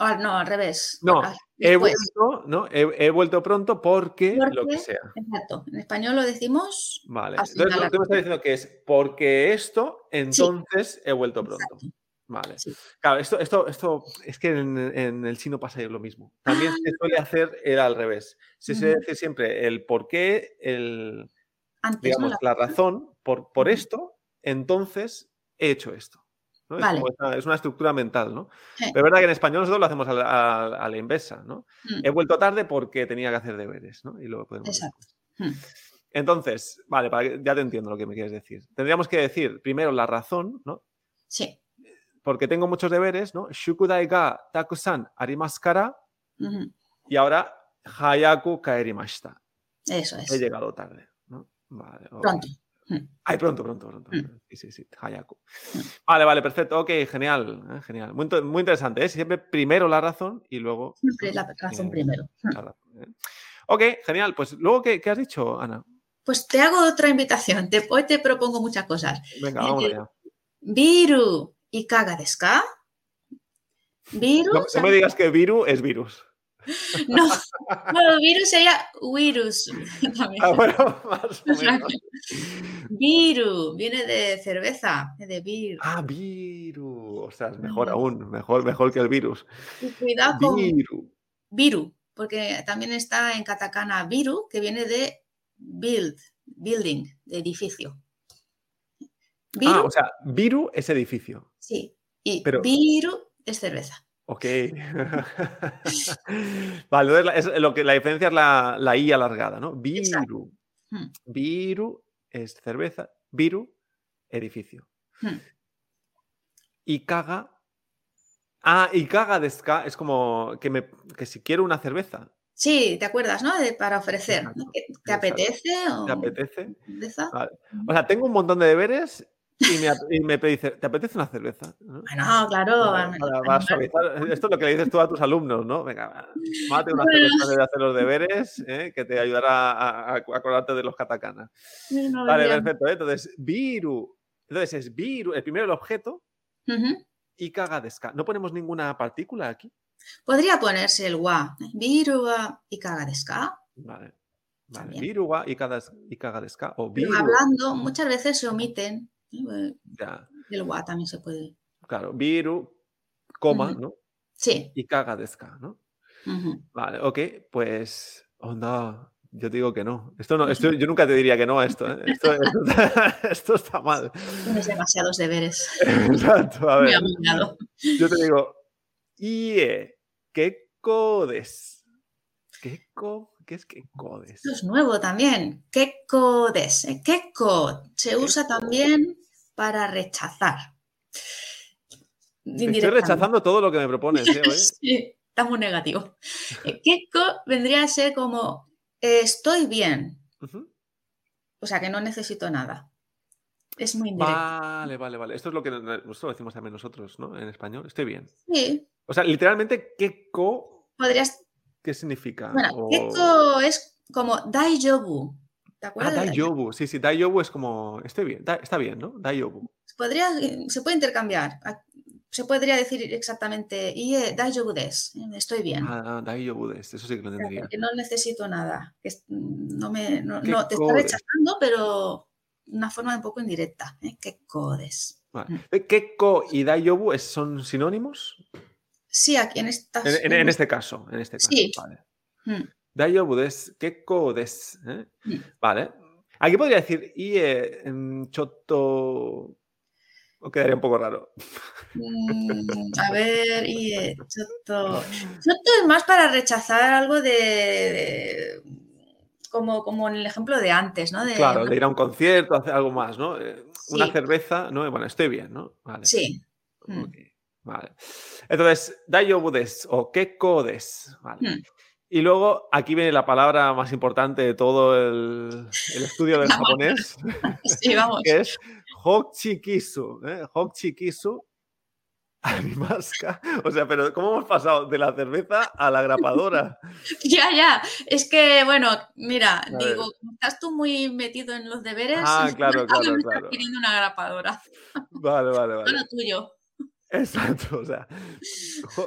ah, no, al revés. No, Ah, He vuelto, ¿no? He, he vuelto pronto porque, lo que Porque- sea. Exacto. En español lo decimos. Vale. al Entonces, lo que me estás diciendo que es porque esto, entonces he vuelto pronto. Exacto. Vale. Sí. Claro, esto, esto, esto es que en, en el chino pasa lo mismo. También se suele hacer el al revés. Se suele Ah. Ujú. decir siempre el por qué, el, Antes, ¿no? digamos, La- la razón por, por esto, entonces he hecho esto. ¿No? Es, como una estructura mental, ¿no? Sí. Pero es verdad que en español nosotros lo hacemos a la, a- a la inversa, ¿no? Mm, He vuelto tarde porque tenía que hacer deberes, ¿no? Y luego podemos Exacto. Mm, Entonces, vale, para que- ya te entiendo lo que me quieres decir. Tendríamos que decir primero la razón, ¿no? Sí. Porque tengo muchos deberes, ¿no? Shukudai ga takusan arimasu kara Ujú. y ahora hayaku kaerimashita. Eso es. He llegado tarde, ¿no? Vale. Pronto. Ay, pronto, pronto, pronto. Mm. Sí, sí, sí, hayaku. Vale, vale, perfecto. Ok, genial, eh, genial. Muy, interesante, ¿eh? Siempre primero la razón y luego... Siempre la razón Eh, primero. la razón, ¿eh? Ok, genial. Pues luego, ¿qué, qué has dicho, Ana? Pues te hago otra invitación. Te- hoy te propongo muchas cosas. Venga, vamos allá. Biru y kaga desu ka? Biru. No, no me digas que viru es virus. No, bueno, virus sería virus. Ah, bueno, más o menos. Viru viene de cerveza, de vir. Ah, viru. o sea, es mejor aún, mejor, mejor que el virus. Y cuidado con Viru. viru, porque también está en katakana viru, que viene de build, building, de edificio. Viru, Ah, o sea, viru es edificio. sí, y pero- viru es cerveza. Ok. vale, entonces es lo que, la diferencia es la, la I alargada, ¿no? Exacto. Viru. Hmm. Viru es cerveza. Viru, edificio. Hmm. Y caga. Ah, y caga es como que, me, que si quiero una cerveza, Sí, ¿te acuerdas, no? De- para ofrecer. ¿no? Exacto, ¿Que ¿Te apetece? O... ¿te apetece? Vale. O sea, tengo un montón de deberes y me, y dice, ¿te apetece una cerveza? ¿No? Bueno, claro. Para, me- para- me- para suavizar. Esto es lo que le dices tú a tus alumnos, ¿no? Venga, va, tómate una Bueno. cerveza de hacer los deberes, ¿eh? que te ayudará a, a- acordarte de los katakana. no Vale, perfecto. ¿eh? Entonces, viru. Entonces es viru, el primero el objeto, Ujú. y caga de ska. No ponemos ninguna partícula aquí. Podría ponerse el wa. Viru wa y kaga desu ka? Vale. Vale. También. Viru wa y caga, y caga de ska. O viru. hablando, muchas veces se omiten. Ya, El wa también se puede. claro. Viru, coma. ¿no? Sí. Y caga de ska, ¿no? Vale, ok, pues. Onda, yo te digo que no. Esto no, esto, yo nunca te diría que no a esto. ¿eh? Esto, esto está, esto está mal. Tienes demasiados deberes. Exacto, a ver. Yo te digo, IE, ¿qué codes? ¿Qué, co, ¿Qué es qué codes? Esto es nuevo también. Kekko des. Eh, Kekko se usa también para rechazar. Estoy rechazando todo lo que me propones, ¿eh? Sí, está muy negativo. Eh, Kekko vendría a ser como eh, estoy bien, o sea que no necesito nada. Es muy indirecto. Vale, vale, vale. Esto es lo que nosotros lo decimos también nosotros, ¿no? En español. Estoy bien. Sí, O sea, literalmente, ¿qué co? podrías. ¿Qué significa? Bueno, O- Kekko es como daijoubu. ¿Te Ah, acuerdas? de Daiobu. Sí, sí, Daiobu es como. Estoy bien. da- está bien, ¿no? Daiobu. Podría, se puede intercambiar. Se podría decir exactamente, Ie, daijoubu des. eh, Estoy bien. Ah, Daiobu des. Eso sí que lo entendería. Porque no necesito nada. que no me, no, ¿Qué no, te está rechazando, pero de una forma un poco indirecta. ¿eh? ¿Qué codes? Vale. Eh, ¿Kekko y Daiobu son sinónimos? Sí, aquí en estas. En, en- en este caso, en este caso. Sí. Vale. Mm. Daiobu des, kekko des. ¿eh? Mm. Vale. Aquí podría decir ie en choto. O quedaría un poco raro. Mm, a ver, y Choto. Choto es más para rechazar algo de. de- como, como en el ejemplo de antes, ¿no? De, Claro, de ir a un concierto, hacer algo más, ¿no? Eh, Una Sí. cerveza, ¿no? Bueno, estoy bien, ¿no? Vale. Sí. Mm. Vale. Entonces, daiobu des o kekko des. Vale. Y luego aquí viene la palabra más importante de todo el, el estudio del japonés, Sí, vamos. que es Hokchikisu. ¿eh? Hokchikisu Animasca. O sea, pero ¿cómo hemos pasado de la cerveza a la grapadora? Ya, ya. Es que, bueno, mira, ver. digo, como estás tú muy metido en los deberes. Ah, claro, claro, me estás claro. queriendo una grapadora. Vale, vale, vale. tuyo. Exacto, o sea,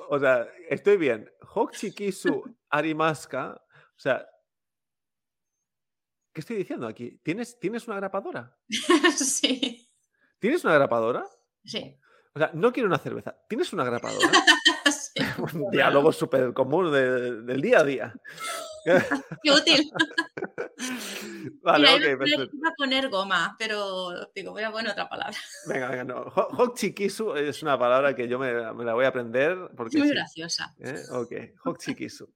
o sea, estoy bien. Hokchikisu Arimaska, o sea, ¿qué estoy diciendo aquí? ¿Tienes, ¿Tienes una grapadora? sí, ¿Tienes una grapadora? sí. O sea, no quiero una cerveza. ¿Tienes una grapadora? sí. Un diálogo súper común de- del día a día. Qué útil. Vale, Mira, ok, iba, a poner, perfecto. iba a poner goma, pero digo, voy a poner otra palabra. Venga, venga, no. Ho- Hokchikisu es una palabra que yo me, me la voy a aprender porque Es muy sí. graciosa. ¿eh? Ok, Hokchikisu.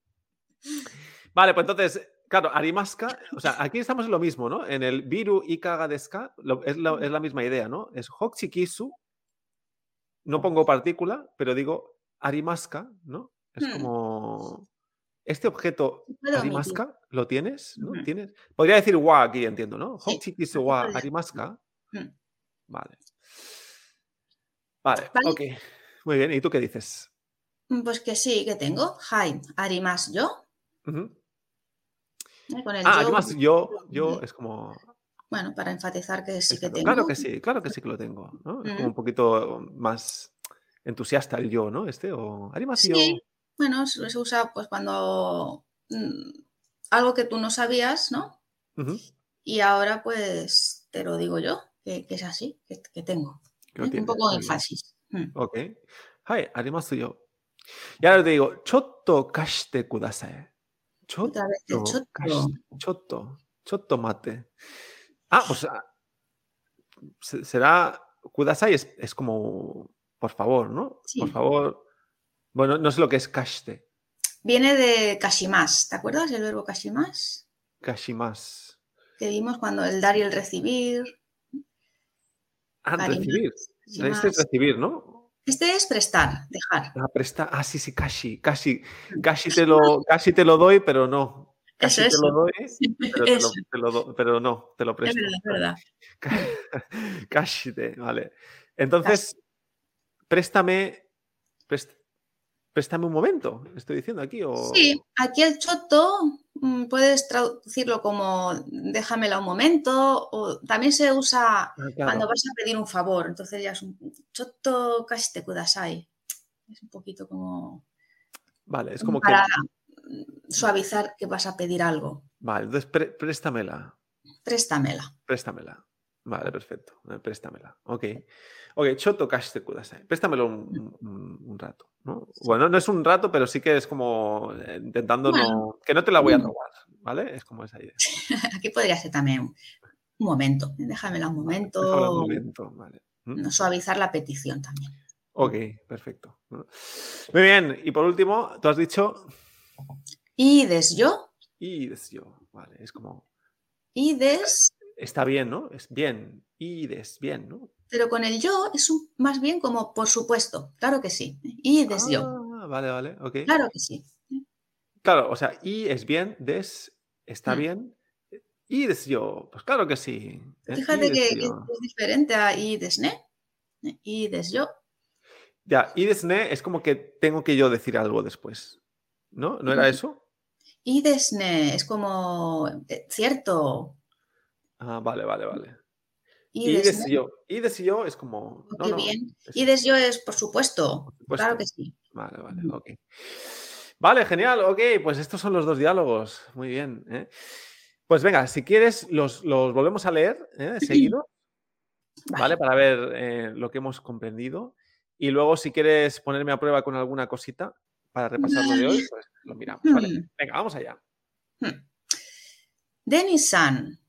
Vale, pues entonces, claro, Arimaska, o sea, aquí estamos en lo mismo, ¿no? En el Viru y Kaga deska, lo- es, la- es la misma idea, ¿no? Es Hokchikisu, no pongo partícula, pero digo Arimaska, ¿no? Es Hmm. como. Este objeto. Arimaska, ¿lo tienes? ¿no? ¿Tienes? Podría decir wa aquí, entiendo, ¿no? Sí, Hokchikisu aquí wa. Arimaska. Vale. Vale, Vale. ok. Muy bien, ¿y tú qué dices? Pues que sí, que tengo. Hai, arimas yo. ¿eh? Con el Ah, yo, además yo, yo es como... Bueno, para enfatizar que sí que tengo. Claro que sí, claro que sí que lo tengo. ¿no? Es como un poquito más entusiasta el yo, ¿no? Este, o animación. Sí, bueno, se usa pues cuando mm, algo que tú no sabías, ¿no? Y ahora pues te lo digo yo, que, que es así, que, que tengo. ¿eh? Un poco de énfasis. Mm. Ok. Hai, arimasu yo. Y ahora te digo, chotto kashite kudasai. Chotto chotto. Chotto. Chotto mate. Ah, pues ah, se- será. Kudasai es, es como. Por favor, ¿no? Sí. Por favor. Bueno, no sé lo que es kashite. Viene de kashimas. ¿Te acuerdas del verbo kashimas? Kashimas. Que vimos cuando el dar y el recibir. Ah, recibir. Este es recibir, ¿no? Este es prestar, dejar. Ah, presta. Ah, sí, sí, casi, casi, casi te lo, casi te lo doy, pero no. Casi Eso, te lo doy, pero, te lo, Eso. te lo do- pero no, te lo Es presto. verdad, es verdad. Casi te, vale. Entonces, préstame, prest- préstame un momento, estoy diciendo aquí. O... Sí, aquí el choto mm, puedes traducirlo como déjamela un momento o también se usa Ah, claro. cuando vas a pedir un favor. Entonces ya es un choto casi te kudasai. Es un poquito como Vale, es como que. para mm, suavizar que vas a pedir algo. Vale, entonces préstamela. Préstamela. Préstamela. Vale, perfecto. eh, Préstamela. Ok. Ok, choto kashite kudasai. Préstamelo un, un- un rato. ¿no? Bueno, no es un rato, pero sí que es como eh, intentando no. Que no te la voy a robar. ¿Vale? Es como esa idea. Aquí podría ser también un momento. Déjamela un momento. Un momento. Vale. ¿Mm? no, Suavizar la petición también. Ok, perfecto. Muy bien. Y por último, tú has dicho. Y des yo, Y des yo. Vale, es como. y des, Está bien, ¿no? Es bien. Y des bien, ¿no? Pero con el yo es un- más bien como por supuesto. Claro que sí. Y des yo. Ah, vale, vale. Ok. Claro que sí. Claro, o sea, y es bien, des está Mm. bien. Y des yo, pues claro que sí. ¿eh? Fíjate que, que yo. es diferente a y des ne. Y des yo. Ya, y des ne es como que tengo que yo decir algo después. ¿No? ¿No era eso? Y des ne es como eh, cierto. Ah, vale, vale, vale. Y, y. Y decidió es como. No, no, bien. Y decidió es, por supuesto. Claro que sí. Vale, vale, ok. Vale, genial, ok. Pues estos son los dos diálogos. Muy bien. ¿eh? Pues venga, si quieres, los, los volvemos a leer ¿eh? seguido. Vale. para ver eh, lo que hemos comprendido. Y luego, si quieres ponerme a prueba con alguna cosita para repasar lo de hoy, pues lo miramos. Venga, vamos allá. Hmm. Denny-san,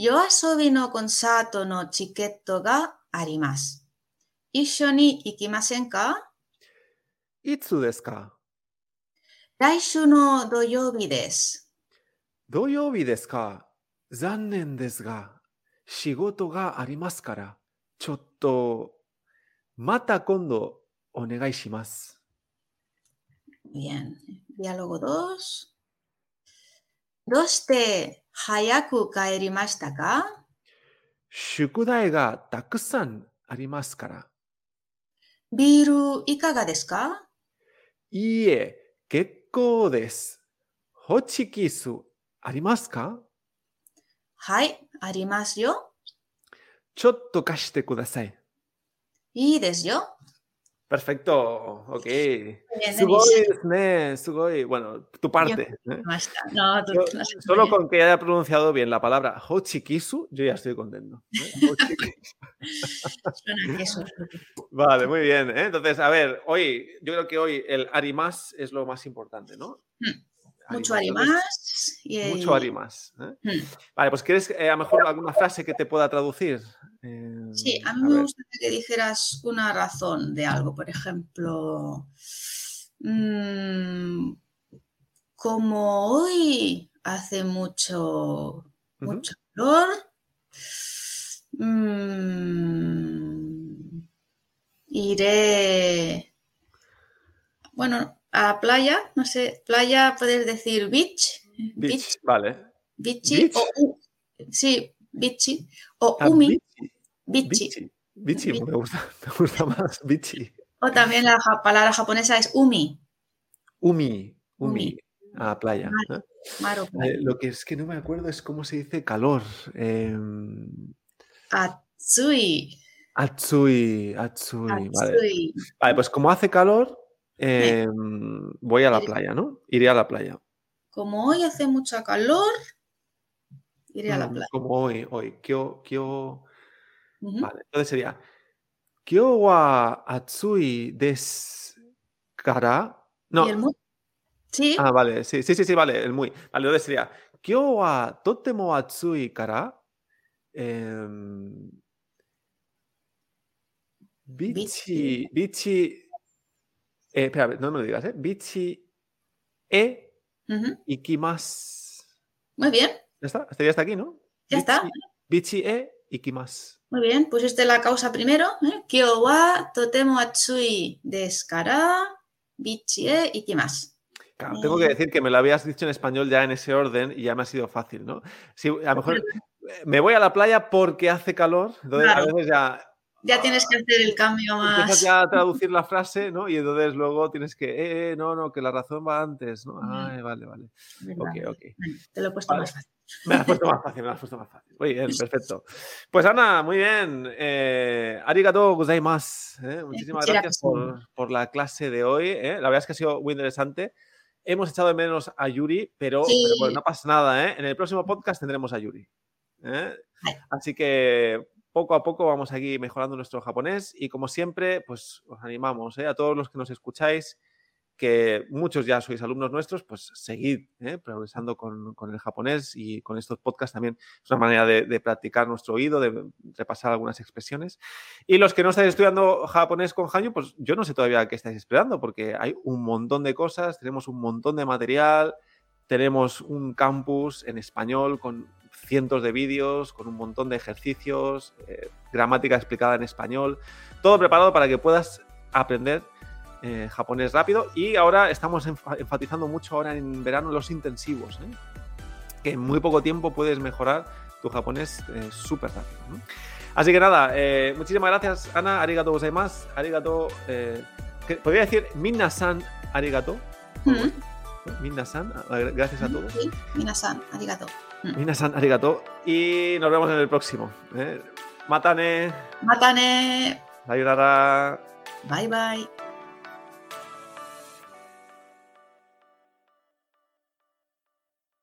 夜遊びのコンサートのチケットがあります。一緒に行きませんかいつですか来週の土曜日です。土曜日ですか残念ですが、仕事がありますから、ちょっと、また今度お願いします。Bien. Diálogo 2. どうして早く帰りましたか？宿題がたくさんありますから。ビールいかがですか？いいえ、結構です。ホチキスありますか？はい、ありますよ。ちょっと貸してください。いいですよ。Perfecto, ok. Sugoi, ne. Bueno, tu parte. ¿eh? No, tú, yo, no solo con que haya pronunciado bien la palabra Hochikisu, yo ya estoy contento. ¿eh? vale, muy bien. ¿eh? Entonces, a ver, hoy, yo creo que hoy el arimas es lo más importante, ¿no? Mucho arimas. Y... Mucho arimas. ¿eh? Vale, pues ¿quieres a lo mejor alguna frase que te pueda traducir? Eh, Sí, a a mí me gustaría que dijeras una razón de algo. Por ejemplo, mm, como hoy hace mucho, Ujú. mucho calor, mm, iré, bueno, a la playa, no sé, playa puedes decir beach, Beach, vale. beachy, Beach. o u- sí, beachy, o Ah, umi, bichi, bichi, bichi, Bichi. me gusta, me gusta más, bichi. O también la palabra japonesa es umi, Umi, umi, Umi. a playa. ¿eh? mar o playa. Eh, lo que es que no me acuerdo es cómo se dice calor. em, Atsui, atsui, atsui, vale. atsui. Vale, pues como hace calor, em, voy a la playa, ¿no? Iré a la playa. Como hoy hace mucha calor, iré a la Mm, playa. Como hoy, hoy. Kyo, kyo. Ujú. Vale, entonces sería Kyo wa atsui desu kara. No. ¿Y el muy? Sí. Ah, vale, sí, sí, sí, sí, vale, el muy. Vale, entonces sería Kyo wa totemo atsui kara. em, bichi, bichi. Eh, espera, no me lo digas, ¿eh? Bichi e Ujú. ikimasu. Muy bien, ¿Ya está? Ya está aquí, ¿no? ya está. Bichi e ikimasu. Muy bien, pusiste la causa primero. ¿eh? Kyo wa totemo atsui desu kara, bichi e ikimasu. Claro, tengo que decir que me lo habías dicho en español ya en ese orden y ya me ha sido fácil, ¿no? Sí, a lo mejor me voy a la playa porque hace calor, entonces a veces ya Ya tienes que hacer el cambio empiezas más. ya a traducir la frase, ¿no? Y entonces luego tienes que, eh, eh, no, no, que la razón va antes, ¿no? Ay, vale, vale. Ok, ok. Te lo he puesto Vale. más fácil. Me lo has puesto más fácil, me lo has puesto más fácil. Muy bien, perfecto. Pues Ana, muy bien. Eh, arigato gozaimasu. ¿eh? Muchísimas muchas gracias por, por la clase de hoy. ¿eh? La verdad es que ha sido muy interesante. Hemos echado de menos a Yuri, pero, Sí. pero bueno, no pasa nada. ¿eh? En el próximo podcast tendremos a Yuri. ¿eh? Así que poco a poco vamos aquí mejorando nuestro japonés y como siempre, pues os animamos ¿eh? a todos los que nos escucháis que muchos ya sois alumnos nuestros, pues seguid ¿eh? progresando con, el japonés y con estos podcasts también es una manera de, de practicar nuestro oído, de repasar algunas expresiones. Y los que no estáis estudiando japonés con Hanyu, pues yo no sé todavía qué estáis esperando, porque hay un montón de cosas, tenemos un montón de material, tenemos un campus en español con cientos de vídeos, con un montón de ejercicios, eh, gramática explicada en español, todo preparado para que puedas aprender eh, japonés rápido y ahora estamos enfa- enfatizando mucho ahora en verano los intensivos, ¿eh? que en muy poco tiempo puedes mejorar tu japonés eh, súper rápido. ¿no? Así que nada, muchísimas gracias Ana, arigato gozaimasu, arigato, podría decir minasan arigato, Mm. minasan, eh, gracias a todos. Sí, Minasan, arigato. Minasan arigato y nos vemos en el próximo. ¿eh? Matane, Matane. sayonara. Bye bye.